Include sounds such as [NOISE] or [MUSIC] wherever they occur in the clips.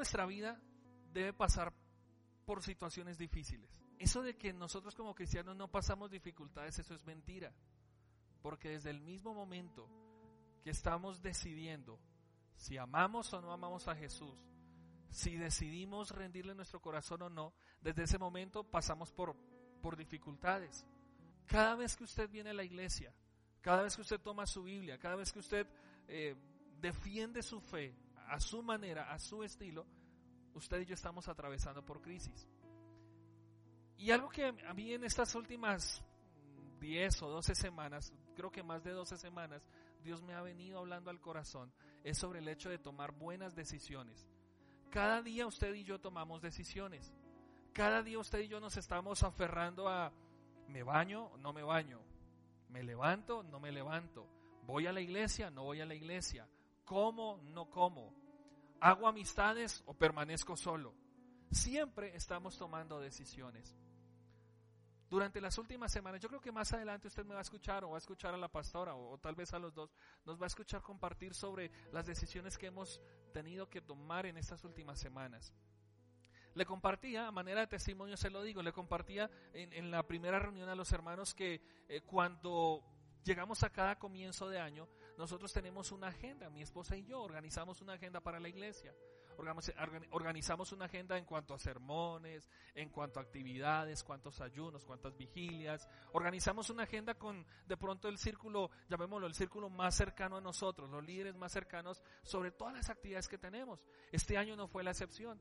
nuestra vida debe pasar por situaciones difíciles. Eso de que nosotros como cristianos no pasamos dificultades, eso es mentira. Porque desde el mismo momento que estamos decidiendo si amamos o no amamos a Jesús, si decidimos rendirle nuestro corazón o no, desde ese momento pasamos por, por dificultades. Cada vez que usted viene a la iglesia, cada vez que usted toma su Biblia, cada vez que usted eh, defiende su fe, a su manera, a su estilo, usted y yo estamos atravesando por crisis. Y algo que a mí en estas últimas 10 o 12 semanas, creo que más de 12 semanas, Dios me ha venido hablando al corazón, es sobre el hecho de tomar buenas decisiones. Cada día usted y yo tomamos decisiones. Cada día usted y yo nos estamos aferrando a, me baño, no me baño, me levanto, no me levanto, voy a la iglesia, no voy a la iglesia, como, no como, ¿Hago amistades o permanezco solo? Siempre estamos tomando decisiones. Durante las últimas semanas, yo creo que más adelante usted me va a escuchar o va a escuchar a la pastora o, tal vez a los dos, nos va a escuchar compartir sobre las decisiones que hemos tenido que tomar en estas últimas semanas. Le compartía, a manera de testimonio se lo digo, le compartía en, la primera reunión a los hermanos que eh, cuando llegamos a cada comienzo de año, nosotros tenemos una agenda, mi esposa y yo organizamos una agenda para la iglesia. Organizamos una agenda en cuanto a sermones, en cuanto a actividades, cuántos ayunos, cuántas vigilias. Organizamos una agenda con de pronto el círculo, llamémoslo el círculo más cercano a nosotros, los líderes más cercanos sobre todas las actividades que tenemos. Este año no fue la excepción.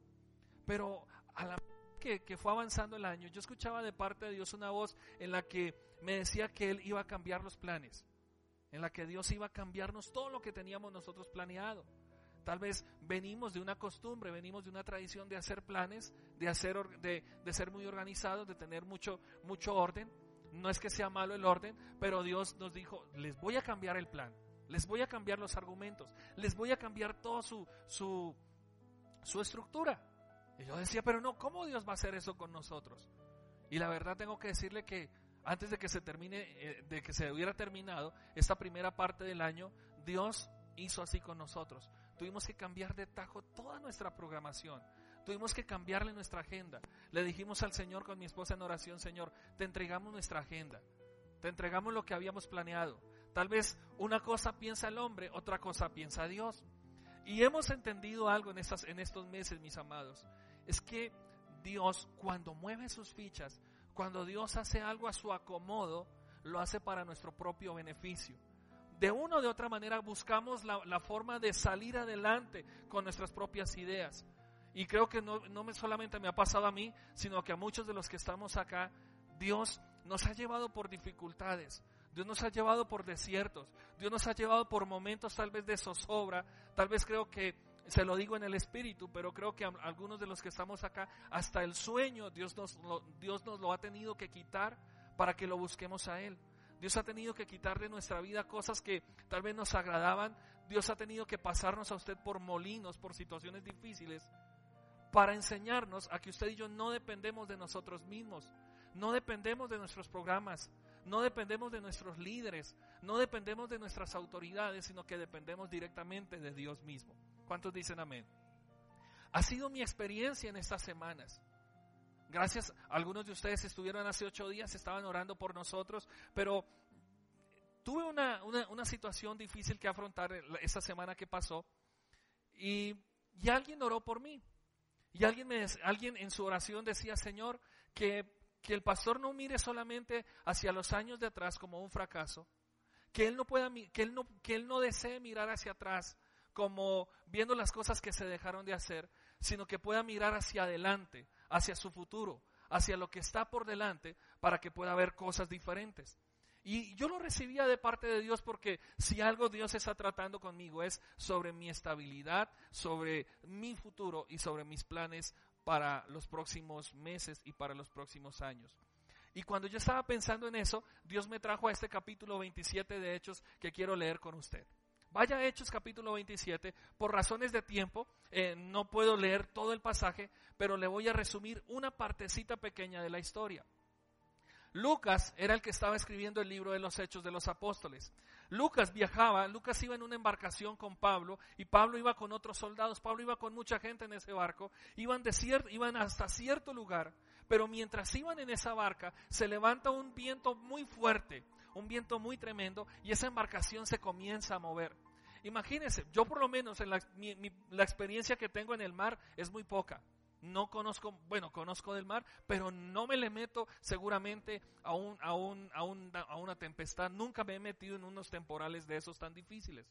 Pero a la que, fue avanzando el año, yo escuchaba de parte de Dios una voz en la que me decía que Él iba a cambiar los planes en la que Dios iba a cambiarnos todo lo que teníamos nosotros planeado. Tal vez venimos de una costumbre, venimos de una tradición de hacer planes, de, hacer, de, de ser muy organizados, de tener mucho, mucho orden. No es que sea malo el orden, pero Dios nos dijo, les voy a cambiar el plan, les voy a cambiar los argumentos, les voy a cambiar toda su, su, su estructura. Y yo decía, pero no, ¿cómo Dios va a hacer eso con nosotros? Y la verdad tengo que decirle que antes de que se termine, eh, de que se hubiera terminado esta primera parte del año, Dios hizo así con nosotros. Tuvimos que cambiar de tajo toda nuestra programación. Tuvimos que cambiarle nuestra agenda. Le dijimos al Señor con mi esposa en oración, Señor, te entregamos nuestra agenda. Te entregamos lo que habíamos planeado. Tal vez una cosa piensa el hombre, otra cosa piensa Dios. Y hemos entendido algo en, estas, en estos meses, mis amados. Es que Dios, cuando mueve sus fichas, cuando Dios hace algo a su acomodo, lo hace para nuestro propio beneficio. De una o de otra manera buscamos la, forma de salir adelante con nuestras propias ideas. Y creo que no, no me, solamente me ha pasado a mí, sino que a muchos de los que estamos acá, Dios nos ha llevado por dificultades. Dios nos ha llevado por desiertos. Dios nos ha llevado por momentos tal vez de zozobra. Tal vez creo que se lo digo en el espíritu, pero creo que algunos de los que estamos acá, hasta el sueño, Dios nos, lo, Dios nos lo ha tenido que quitar para que lo busquemos a Él. Dios ha tenido que quitar de nuestra vida cosas que tal vez nos agradaban. Dios ha tenido que pasarnos a usted por molinos, por situaciones difíciles, para enseñarnos a que usted y yo no dependemos de nosotros mismos, no dependemos de nuestros programas, no dependemos de nuestros líderes, no dependemos de nuestras autoridades, sino que dependemos directamente de Dios mismo. ¿Cuántos dicen amén? Ha sido mi experiencia en estas semanas. Gracias, algunos de ustedes estuvieron hace ocho días, estaban orando por nosotros, pero tuve una, situación difícil que afrontar esta semana que pasó y, alguien oró por mí. Y alguien, me, alguien en su oración decía, Señor, que, que el pastor no mire solamente hacia los años de atrás como un fracaso, que él no pueda, que él no, que él no desee mirar hacia atrás como viendo las cosas que se dejaron de hacer, sino que pueda mirar hacia adelante, hacia su futuro, hacia lo que está por delante, para que pueda ver cosas diferentes. Y yo lo recibía de parte de Dios porque si algo Dios está tratando conmigo es sobre mi estabilidad, sobre mi futuro y sobre mis planes para los próximos meses y para los próximos años. Y cuando yo estaba pensando en eso, Dios me trajo a este capítulo 27 de Hechos que quiero leer con usted. Vaya a Hechos capítulo 27. Por razones de tiempo, eh, no puedo leer todo el pasaje, pero le voy a resumir una partecita pequeña de la historia. Lucas era el que estaba escribiendo el libro de los Hechos de los Apóstoles. Lucas viajaba, Lucas iba en una embarcación con Pablo y Pablo iba con otros soldados, Pablo iba con mucha gente en ese barco, iban, de iban hasta cierto lugar, pero mientras iban en esa barca se levanta un viento muy fuerte, un viento muy tremendo y esa embarcación se comienza a mover. Imagínense, yo por lo menos en la, la experiencia que tengo en el mar es muy poca. No conozco, bueno, conozco del mar, pero no me le meto seguramente a, un, a, un, a, un, a una tempestad. Nunca me he metido en unos temporales de esos tan difíciles.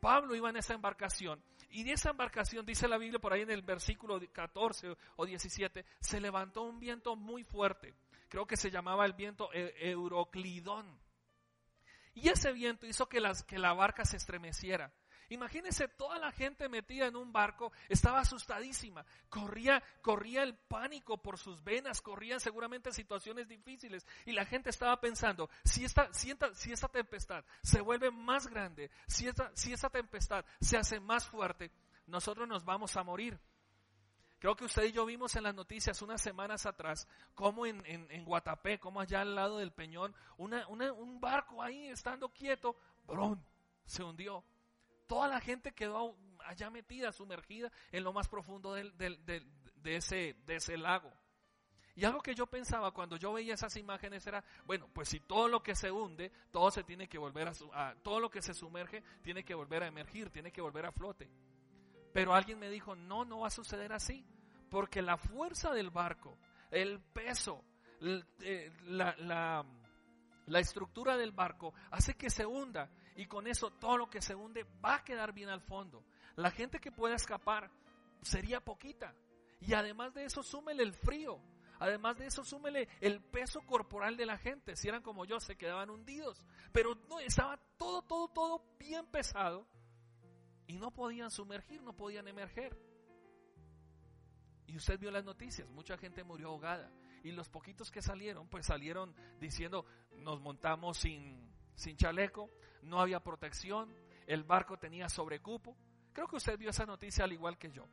Pablo iba en esa embarcación y de esa embarcación, dice la Biblia por ahí en el versículo 14 o 17, se levantó un viento muy fuerte. Creo que se llamaba el viento e, Euroclidón. Y ese viento hizo que, que la barca se estremeciera. Imagínense toda la gente metida en un barco, estaba asustadísima, corría, corría el pánico por sus venas, corrían seguramente situaciones difíciles y la gente estaba pensando, si esta, si si esta tempestad se vuelve más grande, si esta, si esta tempestad se hace más fuerte, nosotros nos vamos a morir. Creo que usted y yo vimos en las noticias unas semanas atrás cómo en, en, Guatapé, como allá al lado del Peñón, un barco ahí estando quieto, ¡brum! se hundió toda la gente quedó allá metida, sumergida en lo más profundo de, ese, de ese lago. Y algo que yo pensaba cuando yo veía esas imágenes era, bueno, pues si todo lo que se hunde, todo se tiene que volver a, todo lo que se sumerge tiene que volver a emergir, tiene que volver a flote. Pero alguien me dijo, no, no va a suceder así, porque la fuerza del barco, el peso, eh, la, la, estructura del barco hace que se hunda y con eso todo lo que se hunde va a quedar bien al fondo. La gente que pueda escapar sería poquita. Y además de eso, súmele el frío. Además de eso, súmele el peso corporal de la gente. Si eran como yo, se quedaban hundidos. Pero no, estaba todo, todo, todo bien pesado. Y no podían sumergir, no podían emerger. Y usted vio las noticias, mucha gente murió ahogada. Y los poquitos que salieron, pues salieron diciendo, nos montamos sin, sin chaleco, no había protección, el barco tenía sobrecupo. Creo que usted vio esa noticia al igual que yo.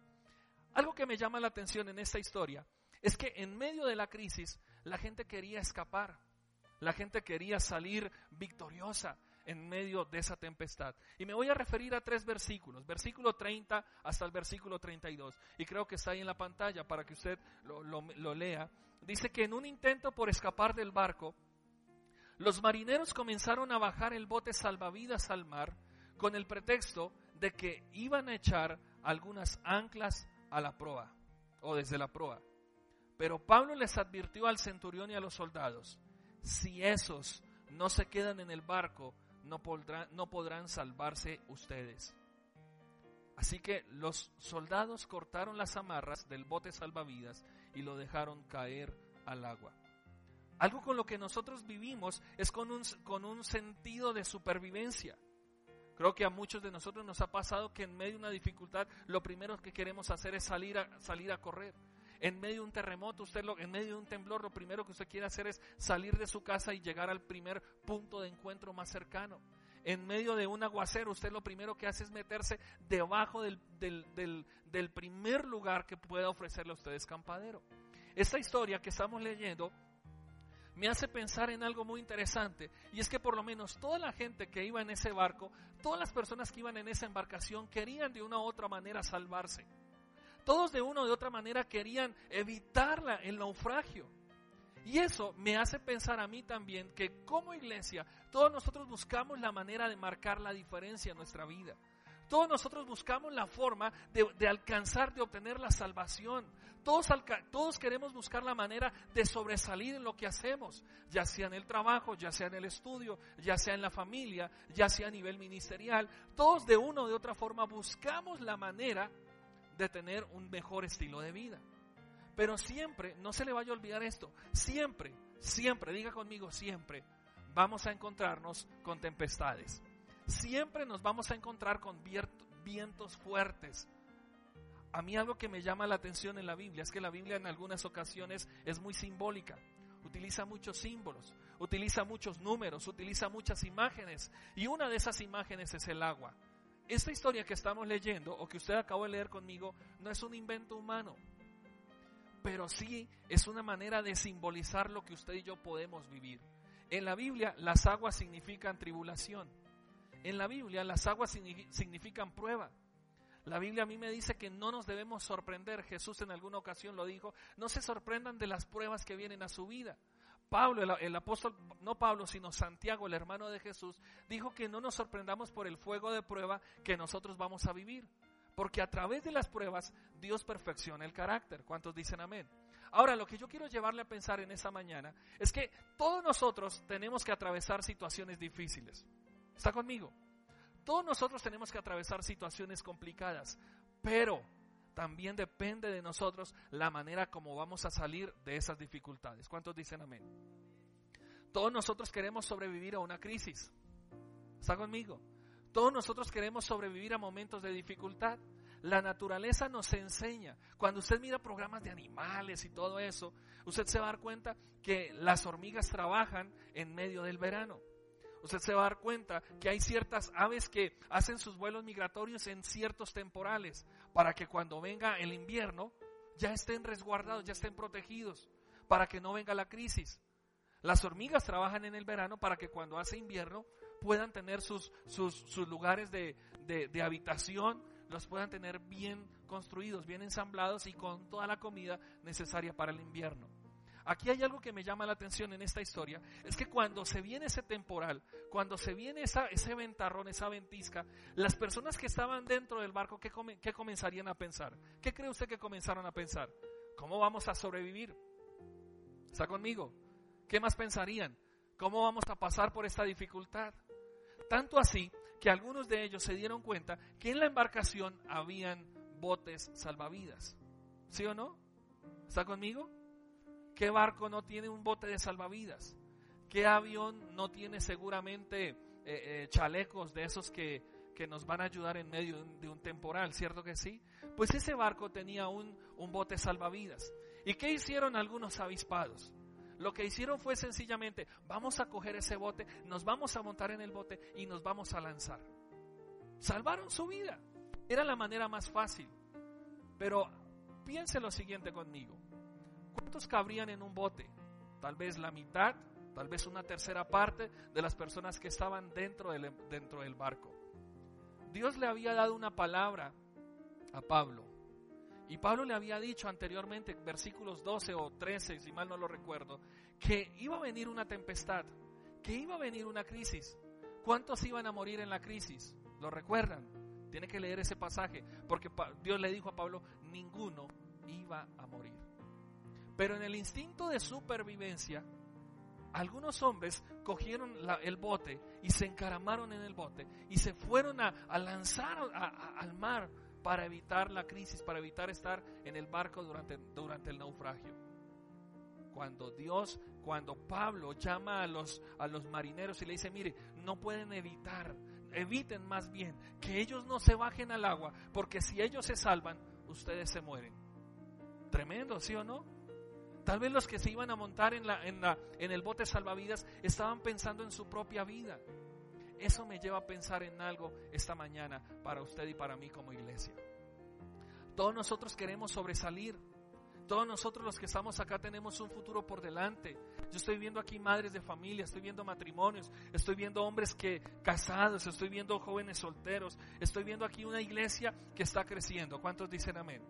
Algo que me llama la atención en esta historia es que en medio de la crisis la gente quería escapar, la gente quería salir victoriosa en medio de esa tempestad. Y me voy a referir a tres versículos, versículo 30 hasta el versículo 32. Y creo que está ahí en la pantalla para que usted lo, lo lea. Dice que en un intento por escapar del barco, los marineros comenzaron a bajar el bote salvavidas al mar con el pretexto de que iban a echar algunas anclas a la proa o desde la proa. Pero Pablo les advirtió al centurión y a los soldados, si esos no se quedan en el barco, no podrán, no podrán salvarse ustedes. Así que los soldados cortaron las amarras del bote salvavidas y lo dejaron caer al agua. Algo con lo que nosotros vivimos es con un, con un sentido de supervivencia. Creo que a muchos de nosotros nos ha pasado que en medio de una dificultad lo primero que queremos hacer es salir a, salir a correr. En medio de un terremoto, usted lo, en medio de un temblor, lo primero que usted quiere hacer es salir de su casa y llegar al primer punto de encuentro más cercano. En medio de un aguacero, usted lo primero que hace es meterse debajo del, del, del, primer lugar que pueda ofrecerle a usted escampadero. Esta historia que estamos leyendo me hace pensar en algo muy interesante, y es que por lo menos toda la gente que iba en ese barco, todas las personas que iban en esa embarcación querían de una u otra manera salvarse. Todos de una u otra manera querían evitar el naufragio. Y eso me hace pensar a mí también que como iglesia, todos nosotros buscamos la manera de marcar la diferencia en nuestra vida. Todos nosotros buscamos la forma de, alcanzar, de obtener la salvación. Todos, todos queremos buscar la manera de sobresalir en lo que hacemos, ya sea en el trabajo, ya sea en el estudio, ya sea en la familia, ya sea a nivel ministerial. Todos de una o de otra forma buscamos la manera de tener un mejor estilo de vida. Pero siempre, no se le vaya a olvidar esto, siempre, siempre, diga conmigo siempre, vamos a encontrarnos con tempestades. Siempre nos vamos a encontrar con vientos fuertes. A mí algo que me llama la atención en la Biblia es que la Biblia en algunas ocasiones es muy simbólica. Utiliza muchos símbolos, utiliza muchos números, utiliza muchas imágenes. Y una de esas imágenes es el agua. Esta historia que estamos leyendo o que usted acabó de leer conmigo no es un invento humano, pero sí es una manera de simbolizar lo que usted y yo podemos vivir. En la Biblia las aguas significan tribulación. En la Biblia las aguas significan prueba. La Biblia a mí me dice que no nos debemos sorprender. Jesús en alguna ocasión lo dijo. No se sorprendan de las pruebas que vienen a su vida. Pablo, el, apóstol, no Pablo, sino Santiago, el hermano de Jesús, dijo que no nos sorprendamos por el fuego de prueba que nosotros vamos a vivir. Porque a través de las pruebas Dios perfecciona el carácter. ¿Cuántos dicen amén? Ahora, lo que yo quiero llevarle a pensar en esa mañana es que todos nosotros tenemos que atravesar situaciones difíciles. ¿Está conmigo? Todos nosotros tenemos que atravesar situaciones complicadas, pero también depende de nosotros la manera como vamos a salir de esas dificultades. ¿Cuántos dicen amén? Todos nosotros queremos sobrevivir a una crisis. ¿Está conmigo? Todos nosotros queremos sobrevivir a momentos de dificultad. La naturaleza nos enseña. Cuando usted mira programas de animales y todo eso, usted se va a dar cuenta que las hormigas trabajan en medio del verano usted se va a dar cuenta que hay ciertas aves que hacen sus vuelos migratorios en ciertos temporales para que cuando venga el invierno ya estén resguardados, ya estén protegidos, para que no venga la crisis. Las hormigas trabajan en el verano para que cuando hace invierno puedan tener sus, sus, lugares de, de habitación, los puedan tener bien construidos, bien ensamblados y con toda la comida necesaria para el invierno. Aquí hay algo que me llama la atención en esta historia, es que cuando se viene ese temporal, cuando se viene esa, ese ventarrón, esa ventisca, las personas que estaban dentro del barco, ¿qué, ¿qué comenzarían a pensar? ¿Qué cree usted que comenzaron a pensar? ¿Cómo vamos a sobrevivir? ¿Está conmigo? ¿Qué más pensarían? ¿Cómo vamos a pasar por esta dificultad? Tanto así que algunos de ellos se dieron cuenta que en la embarcación habían botes salvavidas. ¿Sí o no? ¿Está conmigo? ¿Qué barco no tiene un bote de salvavidas? ¿Qué avión no tiene seguramente eh, eh, chalecos de esos que, que, nos van a ayudar en medio de un, temporal? ¿Cierto que sí? Pues ese barco tenía un, un bote salvavidas. ¿Y qué hicieron algunos avispados? Lo que hicieron fue sencillamente, vamos a coger ese bote, nos vamos a montar en el bote y nos vamos a lanzar. Salvaron su vida. Era la manera más fácil. Pero piense lo siguiente conmigo. ¿Cuántos cabrían en un bote? Tal vez la mitad, tal vez una tercera parte de las personas que estaban dentro del, dentro del barco. Dios le había dado una palabra a Pablo. Y Pablo le había dicho anteriormente, versículos 12 o 13, si mal no lo recuerdo, que iba a venir una tempestad, que iba a venir una crisis. ¿Cuántos iban a morir en la crisis? ¿Lo recuerdan? Tiene que leer ese pasaje, porque Dios le dijo a Pablo, ninguno iba a morir. Pero en el instinto de supervivencia, algunos hombres cogieron el bote y se encaramaron en el bote y se fueron a, lanzar al mar para evitar la crisis, para evitar estar en el barco durante, durante el naufragio. Cuando Dios, cuando Pablo llama a los, a los marineros y le dice, mire, no pueden evitar, eviten más bien que ellos no se bajen al agua, porque si ellos se salvan, ustedes se mueren. Tremendo, ¿sí o no? Tal vez los que se iban a montar en, el bote salvavidas estaban pensando en su propia vida. Eso me lleva a pensar en algo esta mañana para usted y para mí como iglesia. Todos nosotros queremos sobresalir. Todos nosotros los que estamos acá tenemos un futuro por delante. Yo estoy viendo aquí madres de familia, estoy viendo matrimonios, estoy viendo hombres que casados, estoy viendo jóvenes solteros, estoy viendo aquí una iglesia que está creciendo. ¿Cuántos dicen amén?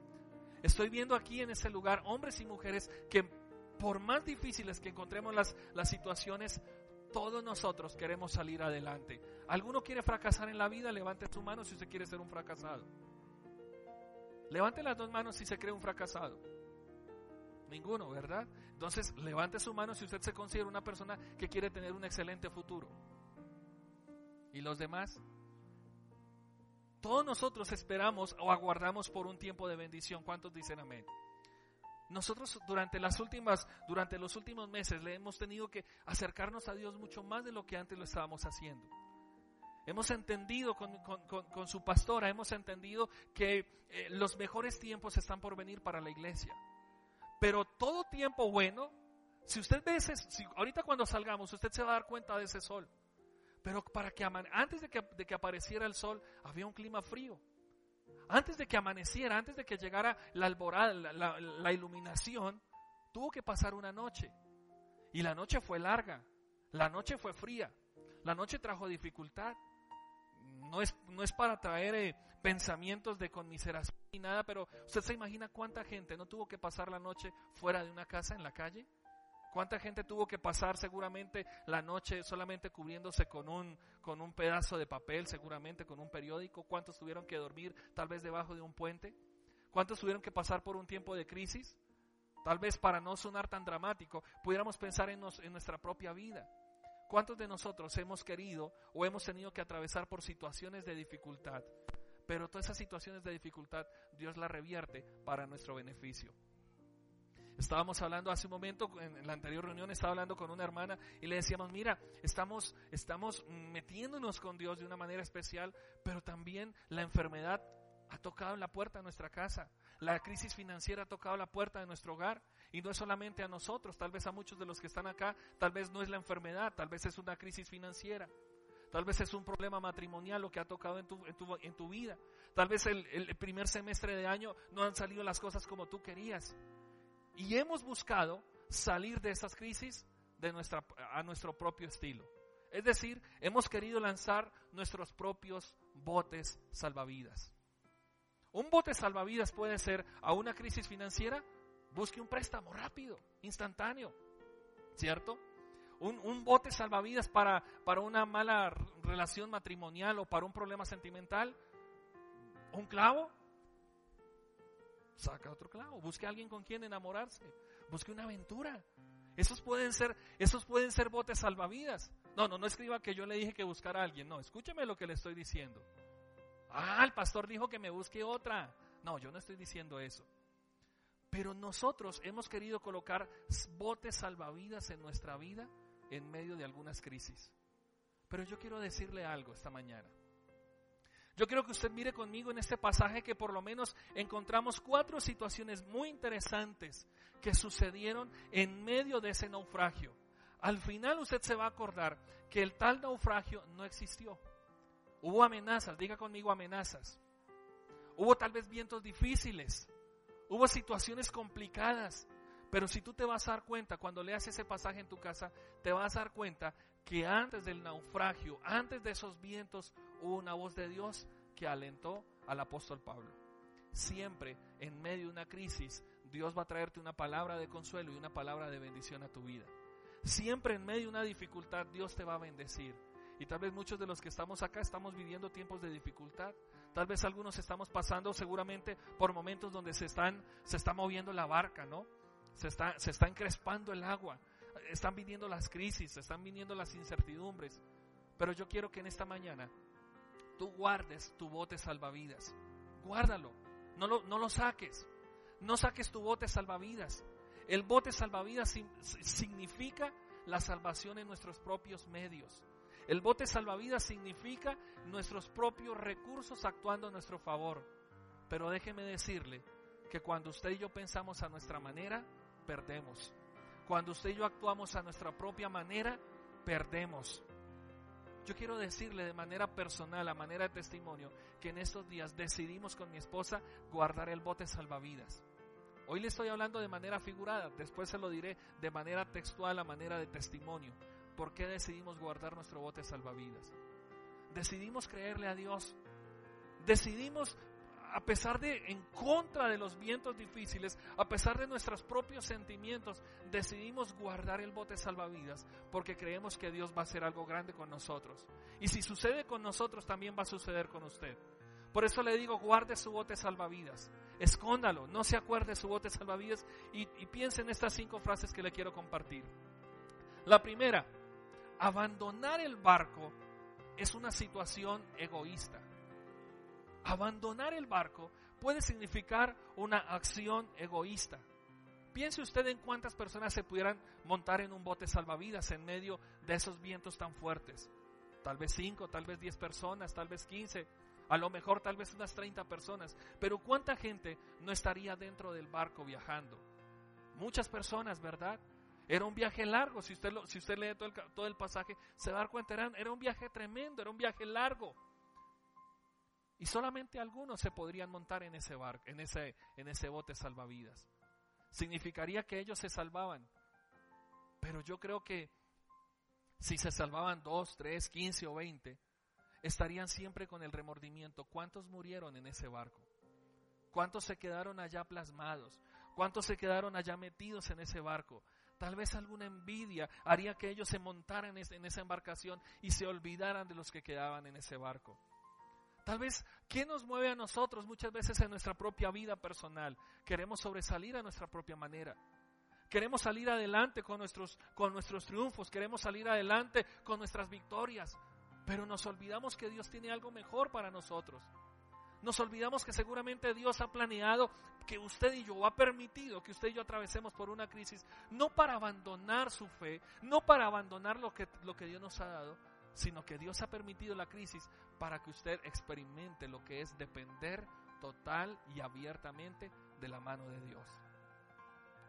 Estoy viendo aquí en ese lugar hombres y mujeres que por más difíciles que encontremos las, las situaciones, todos nosotros queremos salir adelante. ¿Alguno quiere fracasar en la vida? Levante su mano si usted quiere ser un fracasado. Levante las dos manos si se cree un fracasado. Ninguno, ¿verdad? Entonces, levante su mano si usted se considera una persona que quiere tener un excelente futuro. ¿Y los demás? Todos nosotros esperamos o aguardamos por un tiempo de bendición. ¿Cuántos dicen amén? Nosotros durante las últimas, durante los últimos meses le hemos tenido que acercarnos a Dios mucho más de lo que antes lo estábamos haciendo. Hemos entendido con, su pastora, hemos entendido que eh, los mejores tiempos están por venir para la iglesia. Pero todo tiempo bueno, si usted ve ese, si ahorita cuando salgamos, usted se va a dar cuenta de ese sol. Pero para que antes de que, apareciera el sol, había un clima frío. Antes de que amaneciera, antes de que llegara la alborada, la, iluminación, tuvo que pasar una noche. Y la noche fue larga, la noche fue fría, la noche trajo dificultad. No es, no es para traer eh, pensamientos de conmiseración ni nada, pero usted se imagina cuánta gente no tuvo que pasar la noche fuera de una casa en la calle. ¿Cuánta gente tuvo que pasar seguramente la noche solamente cubriéndose con un, con un pedazo de papel, seguramente con un periódico? ¿Cuántos tuvieron que dormir tal vez debajo de un puente? ¿Cuántos tuvieron que pasar por un tiempo de crisis? Tal vez para no sonar tan dramático, pudiéramos pensar en, en nuestra propia vida. ¿Cuántos de nosotros hemos querido o hemos tenido que atravesar por situaciones de dificultad? Pero todas esas situaciones de dificultad Dios las revierte para nuestro beneficio. Estábamos hablando hace un momento, en la anterior reunión estaba hablando con una hermana y le decíamos, mira, estamos, estamos metiéndonos con Dios de una manera especial, pero también la enfermedad ha tocado la puerta de nuestra casa. La crisis financiera ha tocado la puerta de nuestro hogar. Y no es solamente a nosotros, tal vez a muchos de los que están acá, tal vez no es la enfermedad, tal vez es una crisis financiera. Tal vez es un problema matrimonial lo que ha tocado en tu, en tu, en tu vida. Tal vez el, el primer semestre de año no han salido las cosas como tú querías. Y hemos buscado salir de esas crisis de nuestra, a nuestro propio estilo. Es decir, hemos querido lanzar nuestros propios botes salvavidas. Un bote salvavidas puede ser a una crisis financiera, busque un préstamo rápido, instantáneo, ¿cierto? Un, un, bote salvavidas para, para una mala relación matrimonial o para un problema sentimental, un clavo, saca otro clavo, busque a alguien con quien enamorarse, busque una aventura. Esos pueden ser, esos pueden ser botes salvavidas. No, no, no escriba que yo le dije que buscara a alguien. No, escúcheme lo que le estoy diciendo. Ah, el pastor dijo que me busque otra. No, yo no estoy diciendo eso. Pero nosotros hemos querido colocar botes salvavidas en nuestra vida en medio de algunas crisis. Pero yo quiero decirle algo esta mañana. Yo quiero que usted mire conmigo en este pasaje que por lo menos encontramos cuatro situaciones muy interesantes que sucedieron en medio de ese naufragio. Al final usted se va a acordar que el tal naufragio no existió. Hubo amenazas, diga conmigo amenazas. Hubo tal vez vientos difíciles. Hubo situaciones complicadas. Pero si tú te vas a dar cuenta, cuando leas ese pasaje en tu casa, te vas a dar cuenta que antes del naufragio, antes de esos vientos, hubo una voz de Dios que alentó al apóstol Pablo. Siempre en medio de una crisis, Dios va a traerte una palabra de consuelo y una palabra de bendición a tu vida. Siempre en medio de una dificultad, Dios te va a bendecir. Y tal vez muchos de los que estamos acá estamos viviendo tiempos de dificultad. Tal vez algunos estamos pasando seguramente por momentos donde se están se está moviendo la barca, ¿no? Se está se está encrespando el agua están viniendo las crisis, están viniendo las incertidumbres. Pero yo quiero que en esta mañana tú guardes tu bote salvavidas. Guárdalo. No lo, no lo saques. No saques tu bote salvavidas. El bote salvavidas significa la salvación en nuestros propios medios. El bote salvavidas significa nuestros propios recursos actuando a nuestro favor. Pero déjeme decirle que cuando usted y yo pensamos a nuestra manera, perdemos. Cuando usted y yo actuamos a nuestra propia manera, perdemos. Yo quiero decirle de manera personal, a manera de testimonio, que en estos días decidimos con mi esposa guardar el bote salvavidas. Hoy le estoy hablando de manera figurada, después se lo diré de manera textual, a manera de testimonio. ¿Por qué decidimos guardar nuestro bote salvavidas? Decidimos creerle a Dios. Decidimos a pesar de, en contra de los vientos difíciles, a pesar de nuestros propios sentimientos, decidimos guardar el bote salvavidas porque creemos que Dios va a hacer algo grande con nosotros. Y si sucede con nosotros, también va a suceder con usted. Por eso le digo, guarde su bote salvavidas. Escóndalo, no se acuerde su bote salvavidas y, y piense en estas cinco frases que le quiero compartir. La primera, abandonar el barco es una situación egoísta. Abandonar el barco puede significar una acción egoísta. Piense usted en cuántas personas se pudieran montar en un bote salvavidas en medio de esos vientos tan fuertes. Tal vez cinco, tal vez diez personas, tal vez quince, a lo mejor tal vez unas treinta personas. Pero ¿cuánta gente no estaría dentro del barco viajando? Muchas personas, ¿verdad? Era un viaje largo, si usted, lo, si usted lee todo el, todo el pasaje, se va a dar cuenta, era un viaje tremendo, era un viaje largo. Y solamente algunos se podrían montar en ese barco, en ese, en ese bote salvavidas. Significaría que ellos se salvaban. Pero yo creo que si se salvaban dos, tres, quince o veinte, estarían siempre con el remordimiento. ¿Cuántos murieron en ese barco? ¿Cuántos se quedaron allá plasmados? ¿Cuántos se quedaron allá metidos en ese barco? Tal vez alguna envidia haría que ellos se montaran en esa embarcación y se olvidaran de los que quedaban en ese barco. Tal vez, ¿qué nos mueve a nosotros muchas veces en nuestra propia vida personal? Queremos sobresalir a nuestra propia manera. Queremos salir adelante con nuestros, con nuestros triunfos, queremos salir adelante con nuestras victorias, pero nos olvidamos que Dios tiene algo mejor para nosotros. Nos olvidamos que seguramente Dios ha planeado que usted y yo, ha permitido que usted y yo atravesemos por una crisis, no para abandonar su fe, no para abandonar lo que, lo que Dios nos ha dado, sino que Dios ha permitido la crisis para que usted experimente lo que es depender total y abiertamente de la mano de Dios.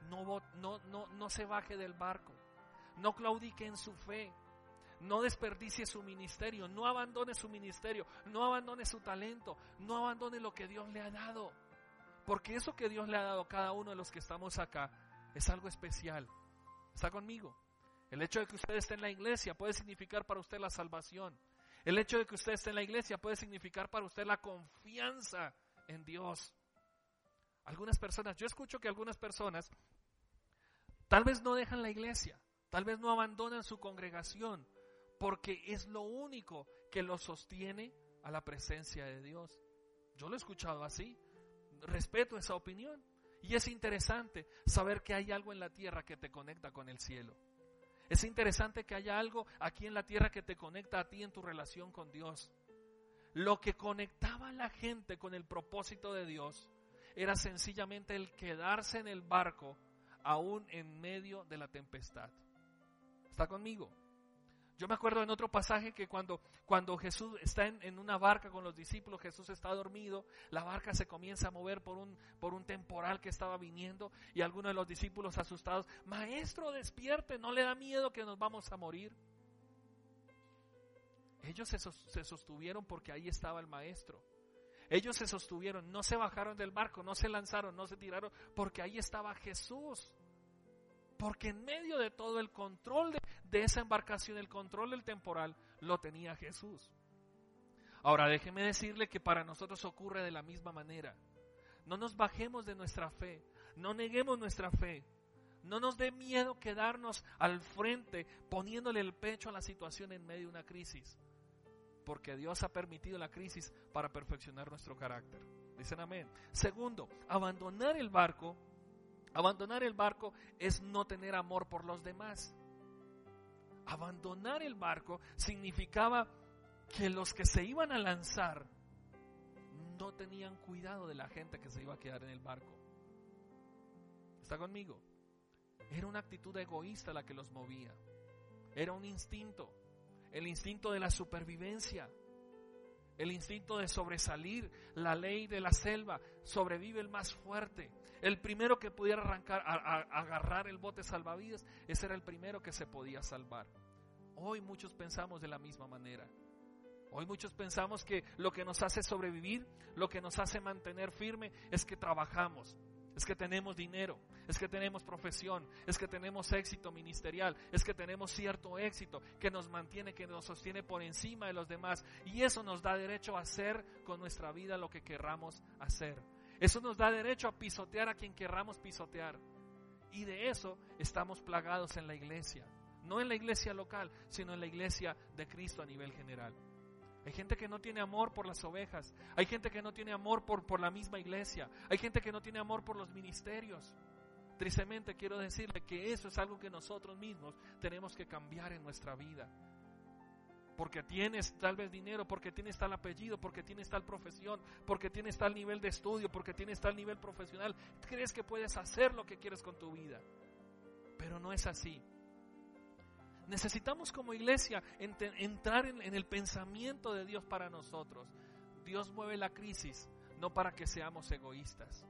No, no, no, no se baje del barco, no claudique en su fe, no desperdicie su ministerio, no abandone su ministerio, no abandone su talento, no abandone lo que Dios le ha dado. Porque eso que Dios le ha dado a cada uno de los que estamos acá es algo especial. ¿Está conmigo? El hecho de que usted esté en la iglesia puede significar para usted la salvación. El hecho de que usted esté en la iglesia puede significar para usted la confianza en Dios. Algunas personas, yo escucho que algunas personas tal vez no dejan la iglesia, tal vez no abandonan su congregación, porque es lo único que los sostiene a la presencia de Dios. Yo lo he escuchado así, respeto esa opinión. Y es interesante saber que hay algo en la tierra que te conecta con el cielo. Es interesante que haya algo aquí en la tierra que te conecta a ti en tu relación con Dios. Lo que conectaba a la gente con el propósito de Dios era sencillamente el quedarse en el barco aún en medio de la tempestad. ¿Está conmigo? Yo me acuerdo en otro pasaje que cuando, cuando Jesús está en, una barca con los discípulos, Jesús está dormido, la barca se comienza a mover por un, por un temporal que estaba viniendo y algunos de los discípulos asustados, maestro, despierte, no le da miedo que nos vamos a morir. Ellos se, se sostuvieron porque ahí estaba el maestro. Ellos se sostuvieron, no se bajaron del barco, no se lanzaron, no se tiraron, porque ahí estaba Jesús. Porque en medio de todo el control de, esa embarcación, el control del temporal, lo tenía Jesús. Ahora déjeme decirle que para nosotros ocurre de la misma manera. No nos bajemos de nuestra fe, no neguemos nuestra fe, no nos dé miedo quedarnos al frente poniéndole el pecho a la situación en medio de una crisis, porque Dios ha permitido la crisis para perfeccionar nuestro carácter. Dicen amén. Segundo, abandonar el barco, abandonar el barco es no tener amor por los demás abandonar el barco significaba que los que se iban a lanzar no tenían cuidado de la gente que se iba a quedar en el barco. ¿Está conmigo? Era una actitud egoísta la que los movía. Era un instinto, el instinto de la supervivencia, el instinto de sobresalir, la ley de la selva, sobrevive el más fuerte. El primero que pudiera arrancar, a, agarrar el bote salvavidas, ese era el primero que se podía salvar. Hoy muchos pensamos de la misma manera. Hoy muchos pensamos que lo que nos hace sobrevivir, lo que nos hace mantener firme, es que trabajamos, es que tenemos dinero, es que tenemos profesión, es que tenemos éxito ministerial, es que tenemos cierto éxito que nos mantiene, que nos sostiene por encima de los demás. Y eso nos da derecho a hacer con nuestra vida lo que querramos hacer. Eso nos da derecho a pisotear a quien querramos pisotear. Y de eso estamos plagados en la iglesia. No en la iglesia local, sino en la iglesia de Cristo a nivel general. Hay gente que no tiene amor por las ovejas. Hay gente que no tiene amor por, por la misma iglesia. Hay gente que no tiene amor por los ministerios. Tristemente quiero decirle que eso es algo que nosotros mismos tenemos que cambiar en nuestra vida. porque tienes tal vez dinero, porque tienes tal apellido, porque tienes tal profesión, porque tienes tal nivel de estudio, porque tienes tal nivel profesional, crees que puedes hacer lo que quieres con tu vida. Pero no es así. Necesitamos como iglesia entrar en, el pensamiento de Dios para nosotros. Dios mueve la crisis, no para que seamos egoístas.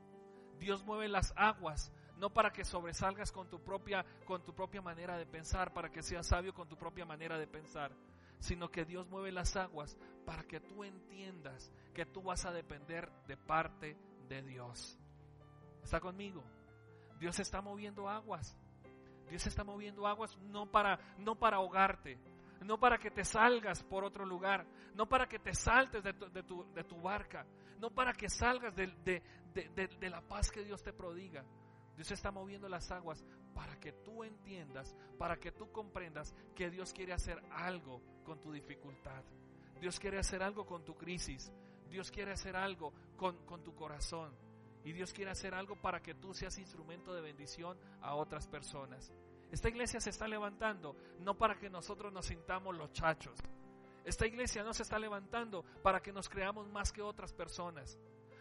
Dios mueve las aguas, no para que sobresalgas con tu propia con tu propia manera de pensar, para que seas sabio con tu propia manera de pensar, sino que Dios mueve las aguas para que tú entiendas que tú vas a depender de parte de Dios. ¿Está conmigo? Dios está moviendo aguas. Dios está moviendo aguas no para no para ahogarte, no para que te salgas por otro lugar, no para que te saltes de tu, de tu, barca, no para que salgas de, de la paz que Dios te prodiga, Dios está moviendo las aguas para que tú entiendas, para que tú comprendas que Dios quiere hacer algo con tu dificultad. Dios quiere hacer algo con tu crisis. Dios quiere hacer algo con, con tu corazón. Y Dios quiere hacer algo para que tú seas instrumento de bendición a otras personas. Esta iglesia se está levantando no para que nosotros nos sintamos los chachos. Esta iglesia no se está levantando para que nos creamos más que otras personas.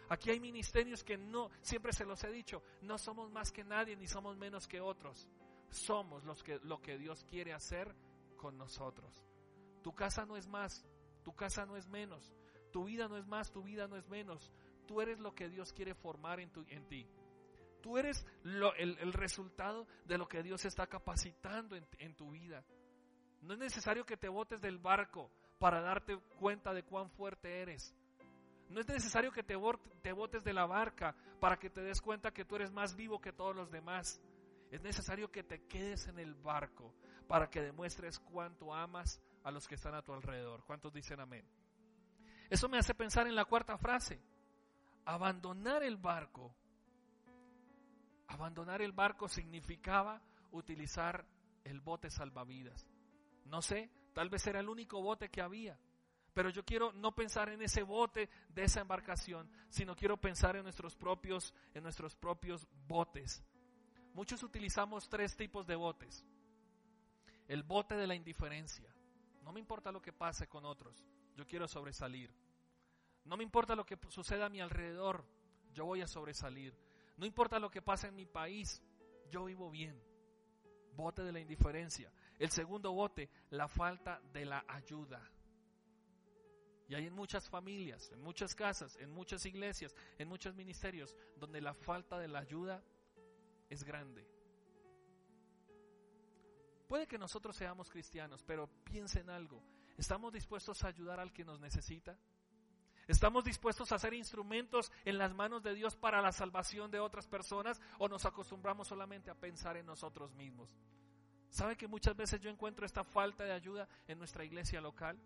Aquí hay ministerios que no, siempre se los he dicho, no somos más que nadie ni somos menos que otros. Somos los que, lo que Dios quiere hacer con nosotros. Tu casa no es más, tu casa no es menos, tu vida no es más, tu vida no es menos. Tú eres lo que Dios quiere formar en, ti. Tú eres el, resultado de lo que Dios está capacitando en, en tu vida. No es necesario que te botes del barco para darte cuenta de cuán fuerte eres. No es necesario que te, botes de la barca para que te des cuenta que tú eres más vivo que todos los demás. Es necesario que te quedes en el barco para que demuestres cuánto amas a los que están a tu alrededor. ¿Cuántos dicen amén? Eso me hace pensar en la cuarta frase. Abandonar el barco. Abandonar el barco significaba utilizar el bote salvavidas. No sé, tal vez era el único bote que había. Pero yo quiero no pensar en ese bote de esa embarcación, sino quiero pensar en nuestros propios, en nuestros propios botes. Muchos utilizamos tres tipos de botes. El bote de la indiferencia. No me importa lo que pase con otros, yo quiero sobresalir. No me importa lo que suceda a mi alrededor, yo voy a sobresalir. No importa lo que pase en mi país, yo vivo bien. Bote de la indiferencia. El segundo bote, la falta de la ayuda. Y hay en muchas familias, en muchas casas, en muchas iglesias, en muchos ministerios, donde la falta de la ayuda es grande. Puede que nosotros seamos cristianos, pero piensen algo. ¿Estamos dispuestos a ayudar al que nos necesita? ¿Estamos dispuestos a ser instrumentos en las manos de Dios para la salvación de otras personas o nos acostumbramos solamente a pensar en nosotros mismos? ¿Sabe que muchas veces yo encuentro esta falta de ayuda en nuestra iglesia local?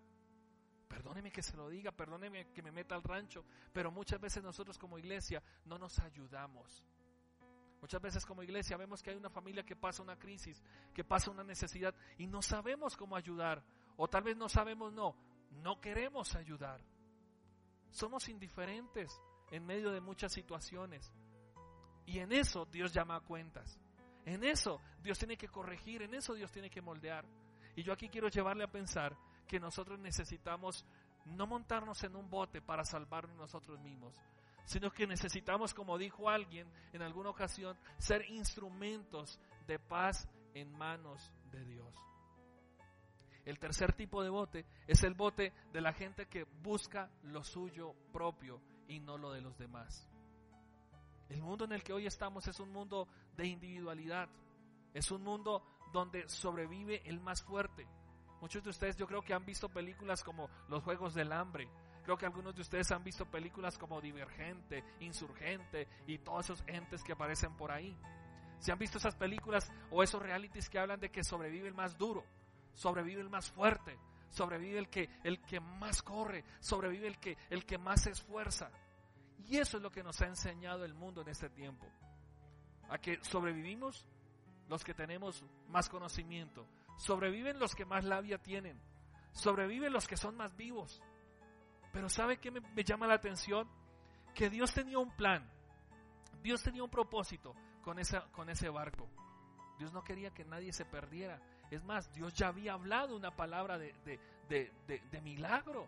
Perdóneme que se lo diga, perdóneme que me meta al rancho, pero muchas veces nosotros como iglesia no nos ayudamos. Muchas veces como iglesia vemos que hay una familia que pasa una crisis, que pasa una necesidad y no sabemos cómo ayudar. O tal vez no sabemos, no, no queremos ayudar. Somos indiferentes en medio de muchas situaciones. Y en eso Dios llama a cuentas. En eso Dios tiene que corregir, en eso Dios tiene que moldear. Y yo aquí quiero llevarle a pensar que nosotros necesitamos no montarnos en un bote para salvarnos nosotros mismos, sino que necesitamos, como dijo alguien en alguna ocasión, ser instrumentos de paz en manos de Dios. El tercer tipo de bote es el bote de la gente que busca lo suyo propio y no lo de los demás. El mundo en el que hoy estamos es un mundo de individualidad, es un mundo donde sobrevive el más fuerte, Muchos de ustedes yo creo que han visto películas como Los Juegos del Hambre. Creo que algunos de ustedes han visto películas como Divergente, Insurgente y todos esos entes que aparecen por ahí. Si han visto esas películas o esos realities que hablan de que sobrevive el más duro, sobrevive el más fuerte, sobrevive el que, el que más corre, sobrevive el que, el que más se esfuerza. Y eso es lo que nos ha enseñado el mundo en este tiempo. A que sobrevivimos los que tenemos más conocimiento, Sobreviven los que más labia tienen. Sobreviven los que son más vivos. Pero ¿sabe qué me, llama la atención? Que Dios tenía un plan. Dios tenía un propósito con, esa, con ese barco. Dios no quería que nadie se perdiera. Es más, Dios ya había hablado una palabra de, milagro.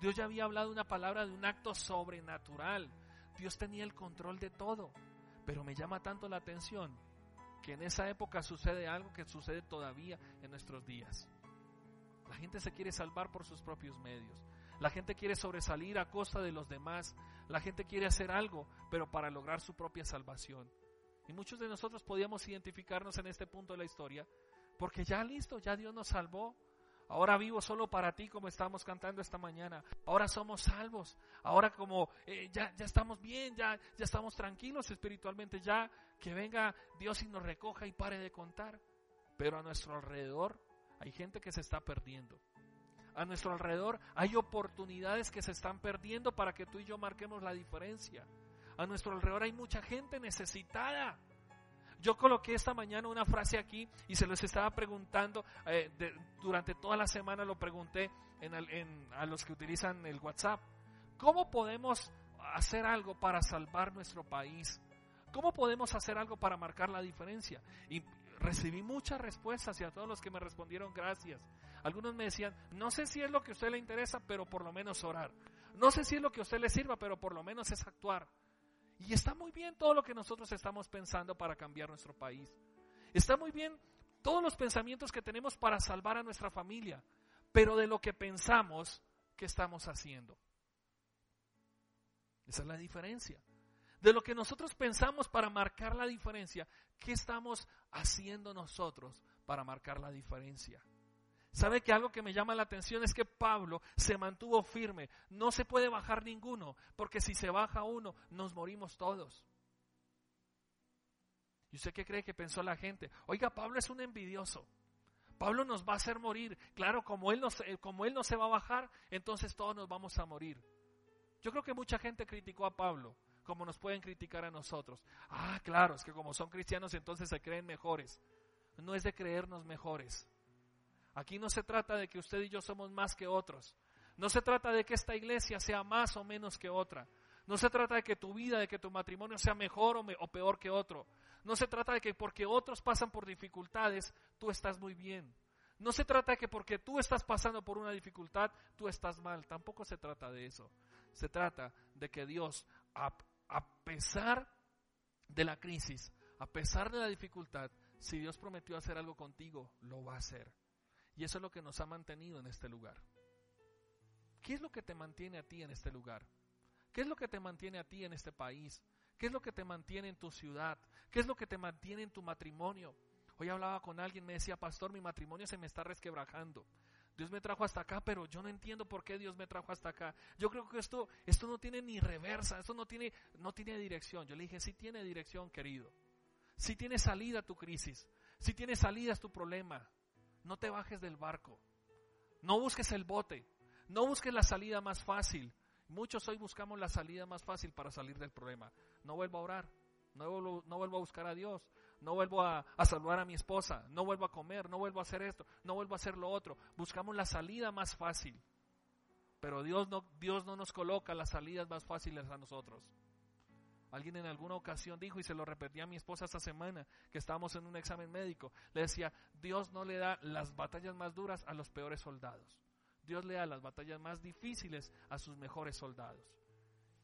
Dios ya había hablado una palabra de un acto sobrenatural. Dios tenía el control de todo. Pero me llama tanto la atención que en esa época sucede algo que sucede todavía en nuestros días. La gente se quiere salvar por sus propios medios. La gente quiere sobresalir a costa de los demás. La gente quiere hacer algo, pero para lograr su propia salvación. Y muchos de nosotros podíamos identificarnos en este punto de la historia, porque ya listo, ya Dios nos salvó. Ahora vivo solo para ti, como estamos cantando esta mañana. Ahora somos salvos. Ahora como eh, ya, ya estamos bien, ya, ya estamos tranquilos espiritualmente, ya que venga Dios y nos recoja y pare de contar. Pero a nuestro alrededor hay gente que se está perdiendo. A nuestro alrededor hay oportunidades que se están perdiendo para que tú y yo marquemos la diferencia. A nuestro alrededor hay mucha gente necesitada. Yo coloqué esta mañana una frase aquí y se los estaba preguntando, eh, durante toda la semana lo pregunté a los que utilizan el WhatsApp. ¿Cómo podemos hacer algo para salvar nuestro país? ¿Cómo podemos hacer algo para marcar la diferencia? Y recibí muchas respuestas y a todos los que me respondieron gracias. Algunos me decían, no sé si es lo que a usted le interesa, pero por lo menos orar. No sé si es lo que a usted le sirva, pero por lo menos es actuar. Y está muy bien todo lo que nosotros estamos pensando para cambiar nuestro país. Está muy bien todos los pensamientos que tenemos para salvar a nuestra familia. Pero de lo que pensamos, ¿qué estamos haciendo? Esa es la diferencia. De lo que nosotros pensamos para marcar la diferencia, ¿qué estamos haciendo nosotros para marcar la diferencia? ¿Sabe que algo que me llama la atención es que Pablo se mantuvo firme? No se puede bajar ninguno, porque si se baja uno, nos morimos todos. ¿Y usted qué cree que pensó la gente? Oiga, Pablo es un envidioso. Pablo nos va a hacer morir. Claro, como él, no, como él no se va a bajar, entonces todos nos vamos a morir. Yo creo que mucha gente criticó a Pablo, como nos pueden criticar a nosotros. Ah, claro, es que como son cristianos entonces se creen mejores. No es de creernos mejores. Aquí no se trata de que usted y yo somos más que otros. No se trata de que esta iglesia sea más o menos que otra. No se trata de que tu vida, de que tu matrimonio sea mejor o, peor que otro. No se trata de que porque otros pasan por dificultades, tú estás muy bien. No se trata de que porque tú estás pasando por una dificultad, tú estás mal. Tampoco se trata de eso. Se trata de que Dios, a, a pesar de la crisis, a pesar de la dificultad, si Dios prometió hacer algo contigo, lo va a hacer. Y eso es lo que nos ha mantenido en este lugar. ¿Qué es lo que te mantiene a ti en este lugar? ¿Qué es lo que te mantiene a ti en este país? ¿Qué es lo que te mantiene en tu ciudad? ¿Qué es lo que te mantiene en tu matrimonio? Hoy hablaba con alguien, me decía, pastor, mi matrimonio se me está resquebrajando. Dios me trajo hasta acá, pero yo no entiendo por qué Dios me trajo hasta acá. Yo creo que esto, esto no tiene ni reversa, esto no tiene, no tiene dirección. Yo le dije, sí tiene dirección, querido. Sí tiene salida tu crisis. Sí tiene salida tu problema. No te bajes del barco. No busques el bote. No busques la salida más fácil. Muchos hoy buscamos la salida más fácil para salir del problema. No vuelvo a orar. No vuelvo, a buscar a Dios. No vuelvo a, saludar a mi esposa. No vuelvo a comer. No vuelvo a hacer esto. No vuelvo a hacer lo otro. Buscamos la salida más fácil. Pero Dios no, Dios no nos coloca las salidas más fáciles a nosotros. Alguien en alguna ocasión dijo, y se lo repetía a mi esposa esta semana, que estábamos en un examen médico, le decía, Dios no le da las batallas más duras a los peores soldados. Dios le da las batallas más difíciles a sus mejores soldados.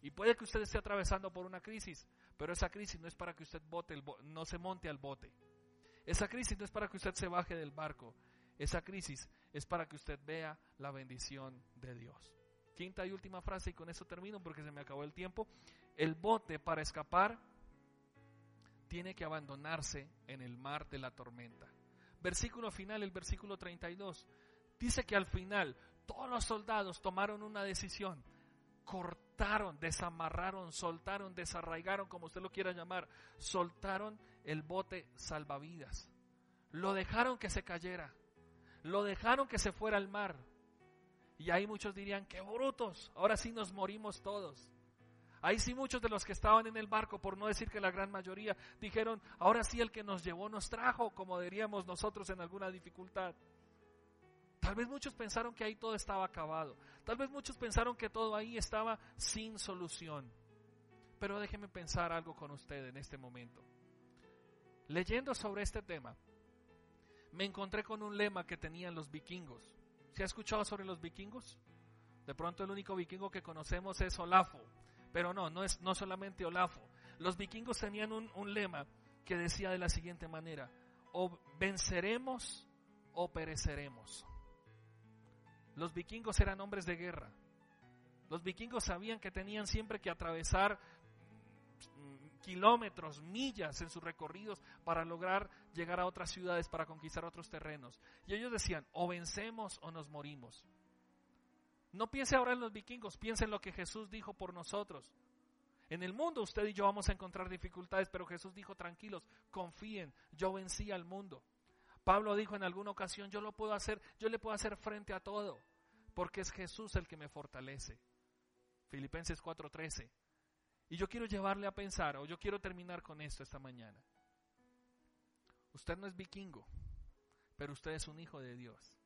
Y puede que usted esté atravesando por una crisis, pero esa crisis no es para que usted bote el no se monte al bote. Esa crisis no es para que usted se baje del barco. Esa crisis es para que usted vea la bendición de Dios. Quinta y última frase y con eso termino porque se me acabó el tiempo el bote para escapar tiene que abandonarse en el mar de la tormenta. Versículo final, el versículo 32. Dice que al final todos los soldados tomaron una decisión. Cortaron, desamarraron, soltaron, desarraigaron, como usted lo quiera llamar. Soltaron el bote salvavidas. Lo dejaron que se cayera. Lo dejaron que se fuera al mar. Y ahí muchos dirían, qué brutos, ahora sí nos morimos todos. Ahí sí muchos de los que estaban en el barco, por no decir que la gran mayoría, dijeron, ahora sí el que nos llevó nos trajo, como diríamos nosotros en alguna dificultad. Tal vez muchos pensaron que ahí todo estaba acabado. Tal vez muchos pensaron que todo ahí estaba sin solución. Pero déjeme pensar algo con usted en este momento. Leyendo sobre este tema, me encontré con un lema que tenían los vikingos. ¿Se ha escuchado sobre los vikingos? De pronto el único vikingo que conocemos es Olafo, pero no, no es no solamente Olafo. Los vikingos tenían un, un lema que decía de la siguiente manera, o venceremos o pereceremos. Los vikingos eran hombres de guerra. Los vikingos sabían que tenían siempre que atravesar mm, kilómetros, millas en sus recorridos para lograr llegar a otras ciudades, para conquistar otros terrenos. Y ellos decían, o vencemos o nos morimos. No piense ahora en los vikingos, piense en lo que Jesús dijo por nosotros. En el mundo usted y yo vamos a encontrar dificultades, pero Jesús dijo, tranquilos, confíen, yo vencí al mundo. Pablo dijo en alguna ocasión, yo lo puedo hacer, yo le puedo hacer frente a todo, porque es Jesús el que me fortalece. Filipenses 4:13. Y yo quiero llevarle a pensar, o yo quiero terminar con esto esta mañana. Usted no es vikingo, pero usted es un hijo de Dios.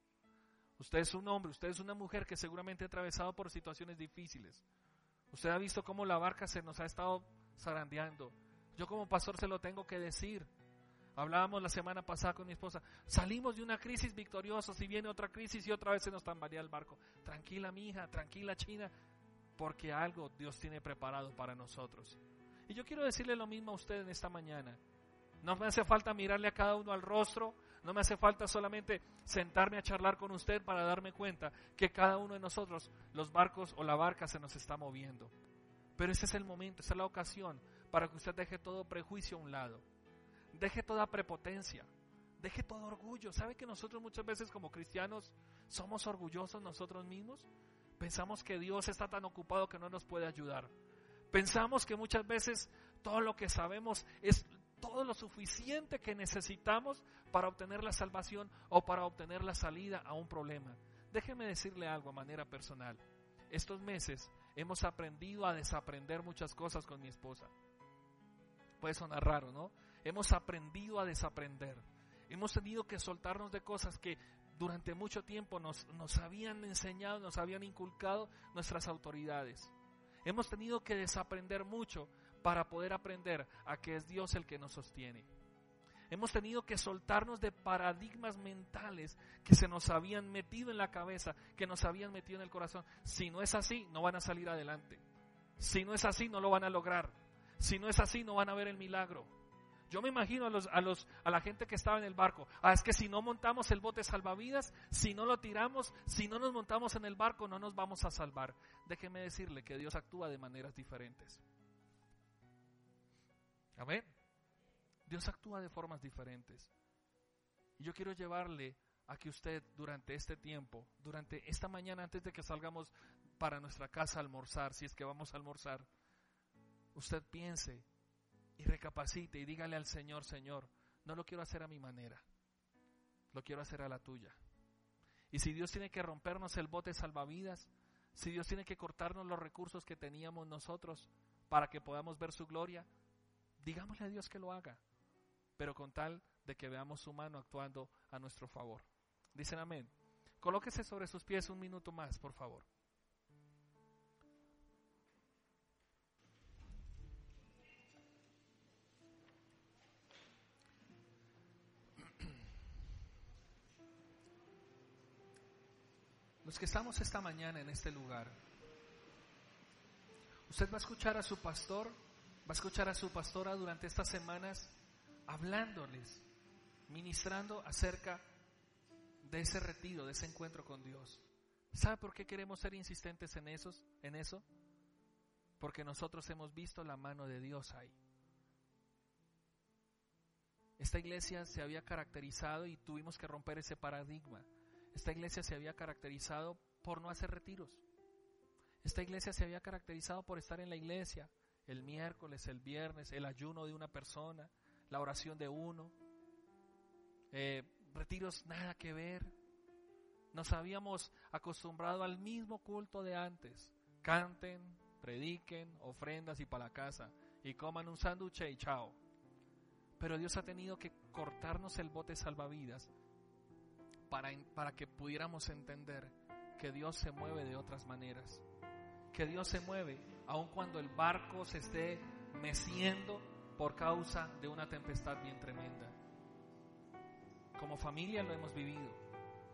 Usted es un hombre, usted es una mujer que seguramente ha atravesado por situaciones difíciles. Usted ha visto cómo la barca se nos ha estado zarandeando. Yo como pastor se lo tengo que decir. Hablábamos la semana pasada con mi esposa. Salimos de una crisis victoriosa, si viene otra crisis y otra vez se nos tambalea el barco. Tranquila, mi hija, tranquila, China, porque algo Dios tiene preparado para nosotros. Y yo quiero decirle lo mismo a usted en esta mañana. No me hace falta mirarle a cada uno al rostro, no me hace falta solamente sentarme a charlar con usted para darme cuenta que cada uno de nosotros, los barcos o la barca se nos está moviendo. Pero ese es el momento, esa es la ocasión para que usted deje todo prejuicio a un lado Deje toda prepotencia. Deje todo orgullo. ¿Sabe que nosotros muchas veces como cristianos somos orgullosos nosotros mismos? Pensamos que Dios está tan ocupado que no nos puede ayudar. Pensamos que muchas veces todo lo que sabemos es todo lo suficiente que necesitamos para obtener la salvación o para obtener la salida a un problema. Déjeme decirle algo a manera personal. Estos meses hemos aprendido a desaprender muchas cosas con mi esposa. Puede sonar raro, ¿no? Hemos aprendido a desaprender. Hemos tenido que soltarnos de cosas que durante mucho tiempo nos, nos habían enseñado, nos habían inculcado nuestras autoridades. Hemos tenido que desaprender mucho para poder aprender a que es Dios el que nos sostiene. Hemos tenido que soltarnos de paradigmas mentales que se nos habían metido en la cabeza, que nos habían metido en el corazón. Si no es así, no van a salir adelante. Si no es así, no lo van a lograr. Si no es así, no van a ver el milagro. Yo me imagino a, los, a, los, a la gente que estaba en el barco. Ah, es que si no montamos el bote salvavidas, si no lo tiramos, si no nos montamos en el barco, no nos vamos a salvar. Déjeme decirle que Dios actúa de maneras diferentes. Amén. Dios actúa de formas diferentes. Y yo quiero llevarle a que usted durante este tiempo, durante esta mañana antes de que salgamos para nuestra casa a almorzar, si es que vamos a almorzar, usted piense y recapacite y dígale al Señor, Señor, no lo quiero hacer a mi manera, lo quiero hacer a la tuya. Y si Dios tiene que rompernos el bote salvavidas, si Dios tiene que cortarnos los recursos que teníamos nosotros para que podamos ver su gloria, digámosle a Dios que lo haga, pero con tal de que veamos su mano actuando a nuestro favor. Dicen amén. Colóquese sobre sus pies un minuto más, por favor. [CLEARS THROAT] Los que estamos esta mañana en este lugar, usted va a escuchar a su pastor, va a escuchar a su pastora durante estas semanas hablándoles, ministrando acerca de ese retiro, de ese encuentro con Dios. ¿Sabe por qué queremos ser insistentes en, esos, en eso? Porque nosotros hemos visto la mano de Dios ahí. Esta iglesia se había caracterizado y tuvimos que romper ese paradigma esta iglesia se había caracterizado por no hacer retiros. Esta iglesia se había caracterizado por estar en la iglesia el miércoles, el viernes, el ayuno de una persona, la oración de uno. Eh, retiros nada que ver. Nos habíamos acostumbrado al mismo culto de antes. Canten, prediquen, ofrendas y para la casa. Y coman un sándwich y chao. Pero Dios ha tenido que cortarnos el bote salvavidas para, para que pudiéramos entender que Dios se mueve de otras maneras. Que Dios se mueve aun cuando el barco se esté meciendo por causa de una tempestad bien tremenda. Como familia lo hemos vivido.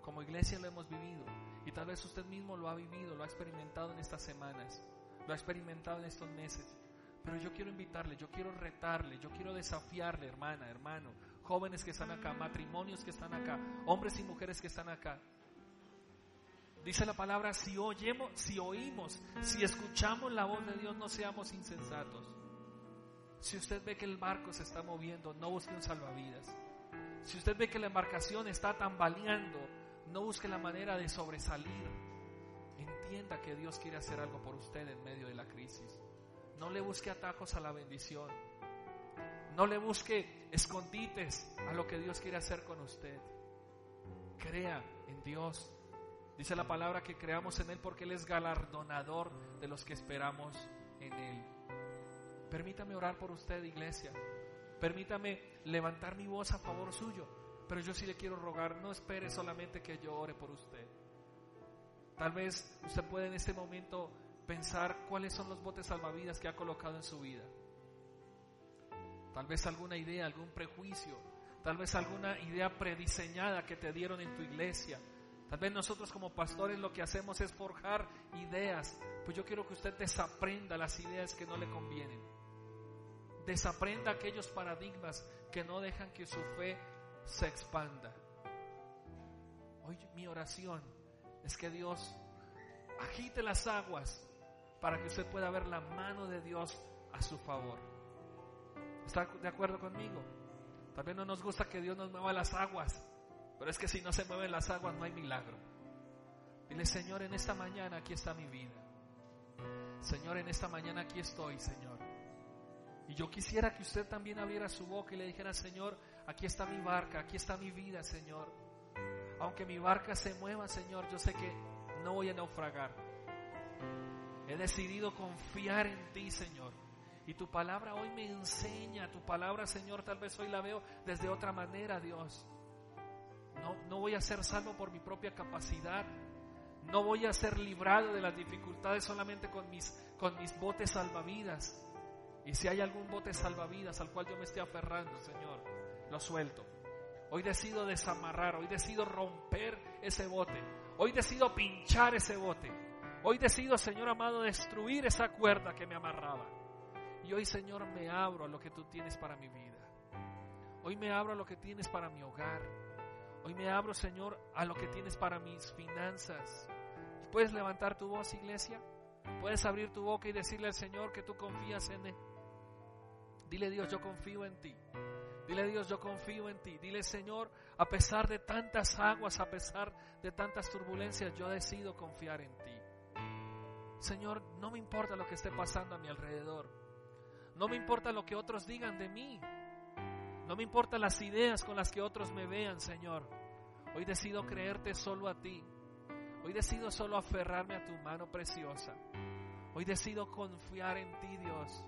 Como iglesia lo hemos vivido. Y tal vez usted mismo lo ha vivido, lo ha experimentado en estas semanas, lo ha experimentado en estos meses. Pero yo quiero invitarle, yo quiero retarle, yo quiero desafiarle, hermana, hermano, jóvenes que están acá, matrimonios que están acá, hombres y mujeres que están acá. Dice la palabra, si oyemos, si oímos, si escuchamos la voz de Dios, no seamos insensatos. Si usted ve que el barco se está moviendo, no busque un salvavidas. Si usted ve que la embarcación está tambaleando, no busque la manera de sobresalir. Entienda que Dios quiere hacer algo por usted en medio de la crisis. No le busque atajos a la bendición. No le busque escondites a lo que Dios quiere hacer con usted. Crea en Dios. Dice la palabra que creamos en Él porque Él es galardonador de los que esperamos en Él. Permítame orar por usted, iglesia. Permítame levantar mi voz a favor suyo. Pero yo sí le quiero rogar, no espere solamente que yo ore por usted. Tal vez usted puede en este momento pensar cuáles son los botes salvavidas que ha colocado en su vida. Tal vez alguna idea, algún prejuicio, tal vez alguna idea prediseñada que te dieron en tu iglesia. Tal vez nosotros como pastores lo que hacemos es forjar ideas. Pues yo quiero que usted desaprenda las ideas que no le convienen. Desaprenda aquellos paradigmas que no dejan que su fe se expanda. Hoy mi oración es que Dios agite las aguas para que usted pueda ver la mano de Dios a su favor. ¿Está de acuerdo conmigo? También no nos gusta que Dios nos mueva las aguas, pero es que si no se mueven las aguas no hay milagro. Dile, Señor, en esta mañana aquí está mi vida. Señor, en esta mañana aquí estoy, Señor. Y yo quisiera que usted también abriera su boca y le dijera, Señor, aquí está mi barca, aquí está mi vida, Señor. Aunque mi barca se mueva, Señor, yo sé que no voy a naufragar. He decidido confiar en ti, Señor. Y tu palabra hoy me enseña, tu palabra Señor, tal vez hoy la veo desde otra manera, Dios. No, no voy a ser salvo por mi propia capacidad. No voy a ser librado de las dificultades solamente con mis, con mis botes salvavidas. Y si hay algún bote salvavidas al cual yo me esté aferrando, Señor, lo suelto. Hoy decido desamarrar, hoy decido romper ese bote. Hoy decido pinchar ese bote. Hoy decido, Señor amado, destruir esa cuerda que me amarraba. Y hoy, Señor, me abro a lo que tú tienes para mi vida. Hoy me abro a lo que tienes para mi hogar. Hoy me abro, Señor, a lo que tienes para mis finanzas. ¿Puedes levantar tu voz, iglesia? ¿Puedes abrir tu boca y decirle al Señor que tú confías en Él? Dile, Dios, yo confío en ti. Dile, Dios, yo confío en ti. Dile, Señor, a pesar de tantas aguas, a pesar de tantas turbulencias, yo decido confiar en ti. Señor, no me importa lo que esté pasando a mi alrededor. No me importa lo que otros digan de mí. No me importa las ideas con las que otros me vean, Señor. Hoy decido creerte solo a ti. Hoy decido solo aferrarme a tu mano preciosa. Hoy decido confiar en ti, Dios.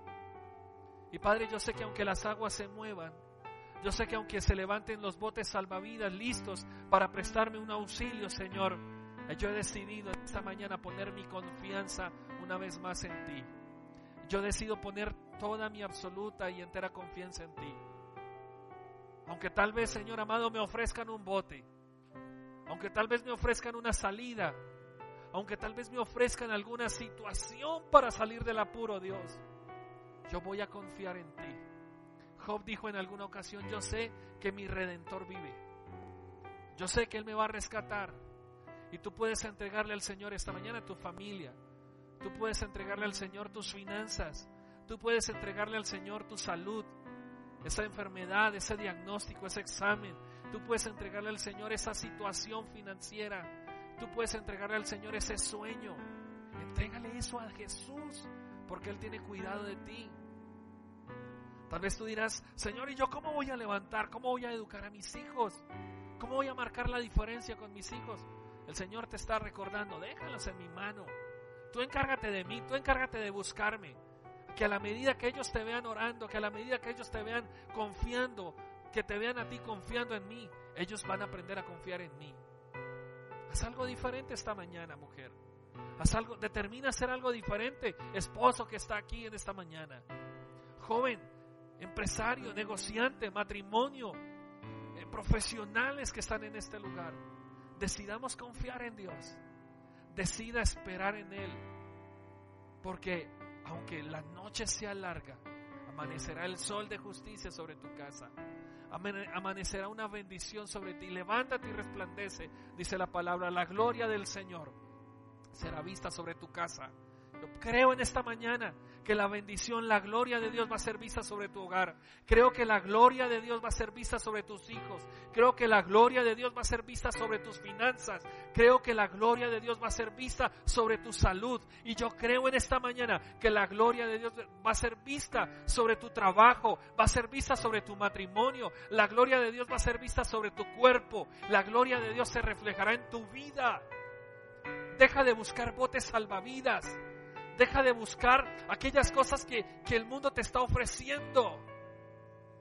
Y Padre, yo sé que aunque las aguas se muevan, yo sé que aunque se levanten los botes salvavidas listos para prestarme un auxilio, Señor, yo he decidido esta mañana poner mi confianza una vez más en ti. Yo decido poner toda mi absoluta y entera confianza en ti. Aunque tal vez, Señor amado, me ofrezcan un bote, aunque tal vez me ofrezcan una salida, aunque tal vez me ofrezcan alguna situación para salir del apuro, Dios, yo voy a confiar en ti. Job dijo en alguna ocasión, yo sé que mi redentor vive. Yo sé que Él me va a rescatar. Y tú puedes entregarle al Señor esta mañana tu familia. Tú puedes entregarle al Señor tus finanzas. Tú puedes entregarle al Señor tu salud, esa enfermedad, ese diagnóstico, ese examen. Tú puedes entregarle al Señor esa situación financiera. Tú puedes entregarle al Señor ese sueño. Entrégale eso a Jesús, porque Él tiene cuidado de ti. Tal vez tú dirás, Señor, ¿y yo cómo voy a levantar? ¿Cómo voy a educar a mis hijos? ¿Cómo voy a marcar la diferencia con mis hijos? El Señor te está recordando, déjalos en mi mano. Tú encárgate de mí, tú encárgate de buscarme que a la medida que ellos te vean orando, que a la medida que ellos te vean confiando, que te vean a ti confiando en mí, ellos van a aprender a confiar en mí. Haz algo diferente esta mañana, mujer. Haz algo, determina hacer algo diferente, esposo que está aquí en esta mañana. Joven, empresario, negociante, matrimonio, eh, profesionales que están en este lugar. decidamos confiar en Dios. Decida esperar en Él. Porque aunque la noche sea larga, amanecerá el sol de justicia sobre tu casa. Amanecerá una bendición sobre ti. Levántate y resplandece, dice la palabra. La gloria del Señor será vista sobre tu casa creo en esta mañana que la bendición, la gloria de Dios va a ser vista sobre tu hogar. Creo que la gloria de Dios va a ser vista sobre tus hijos. Creo que la gloria de Dios va a ser vista sobre tus finanzas. Creo que la gloria de Dios va a ser vista sobre tu salud. Y yo creo en esta mañana que la gloria de Dios va a ser vista sobre tu trabajo, va a ser vista sobre tu matrimonio. La gloria de Dios va a ser vista sobre tu cuerpo. La gloria de Dios se reflejará en tu vida. Deja de buscar botes salvavidas. Deja de buscar aquellas cosas que, el mundo te está ofreciendo.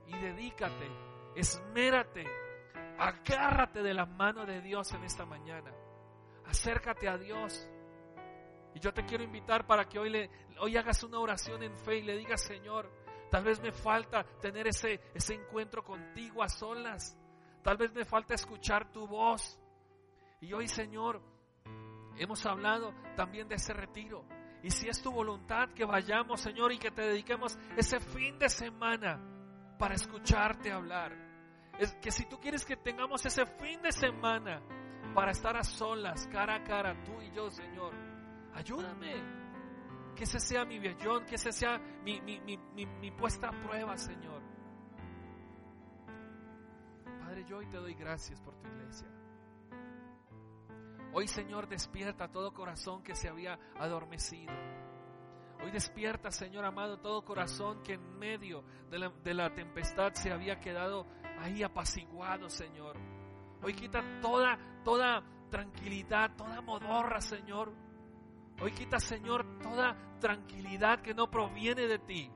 Y dedícate, esmérate, agárrate de la mano de Dios en esta mañana. Acércate a Dios. Y yo te quiero invitar para que hoy, le, hoy hagas una oración en fe y le digas, Señor, tal vez me falta tener ese, ese encuentro contigo a solas. Tal vez me falta escuchar tu voz. Y hoy, Señor, hemos hablado también de ese retiro. Y si es tu voluntad que vayamos, Señor, y que te dediquemos ese fin de semana para escucharte hablar. Es que si tú quieres que tengamos ese fin de semana para estar a solas, cara a cara, tú y yo, Señor, ayúdame. Que ese sea mi vellón, que ese sea mi, mi, mi, mi puesta a prueba, Señor. Padre, yo hoy te doy gracias por tu iglesia. Hoy Señor despierta todo corazón que se había adormecido. Hoy despierta Señor amado todo corazón que en medio de la, tempestad se había quedado ahí apaciguado Señor. Hoy quita toda, toda tranquilidad, toda modorra Señor. Hoy quita Señor toda tranquilidad que no proviene de ti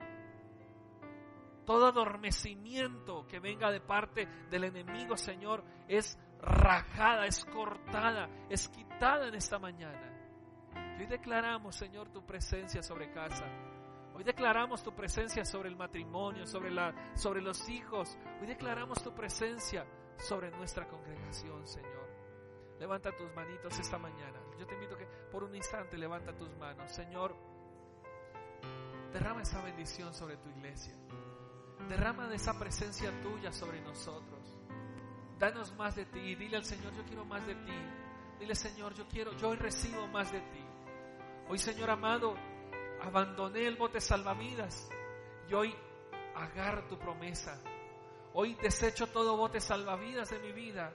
todo adormecimiento que venga de parte del enemigo, Señor, es rajada, es cortada, es quitada en esta mañana. Hoy declaramos, Señor, tu presencia sobre casa. Hoy declaramos tu presencia sobre el matrimonio, sobre, la, sobre los hijos. Hoy declaramos tu presencia sobre nuestra congregación, Señor. Levanta tus manitos esta mañana. Yo te invito que por un instante levanta tus manos. Señor, derrama esa bendición sobre tu iglesia. Derrama de esa presencia tuya sobre nosotros. Danos más de ti. Dile al Señor, yo quiero más de ti. Dile, Señor, yo quiero, yo hoy recibo más de ti. Hoy, Señor amado, abandoné el bote salvavidas y hoy agarro tu promesa. Hoy desecho todo bote salvavidas de mi vida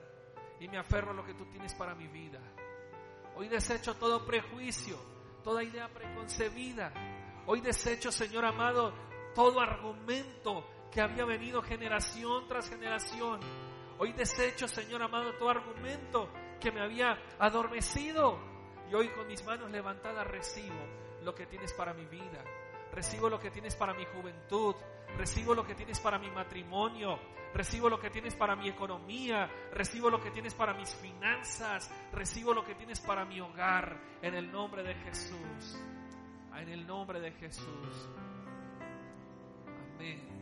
y me aferro a lo que tú tienes para mi vida. Hoy desecho todo prejuicio, toda idea preconcebida. Hoy desecho, Señor amado, todo argumento que había venido generación tras generación Hoy desecho, Señor amado, tu argumento que me había adormecido. Y hoy con mis manos levantadas recibo lo que tienes para mi vida. Recibo lo que tienes para mi juventud. Recibo lo que tienes para mi matrimonio. Recibo lo que tienes para mi economía. Recibo lo que tienes para mis finanzas. Recibo lo que tienes para mi hogar. En el nombre de Jesús. En el nombre de Jesús. Amén.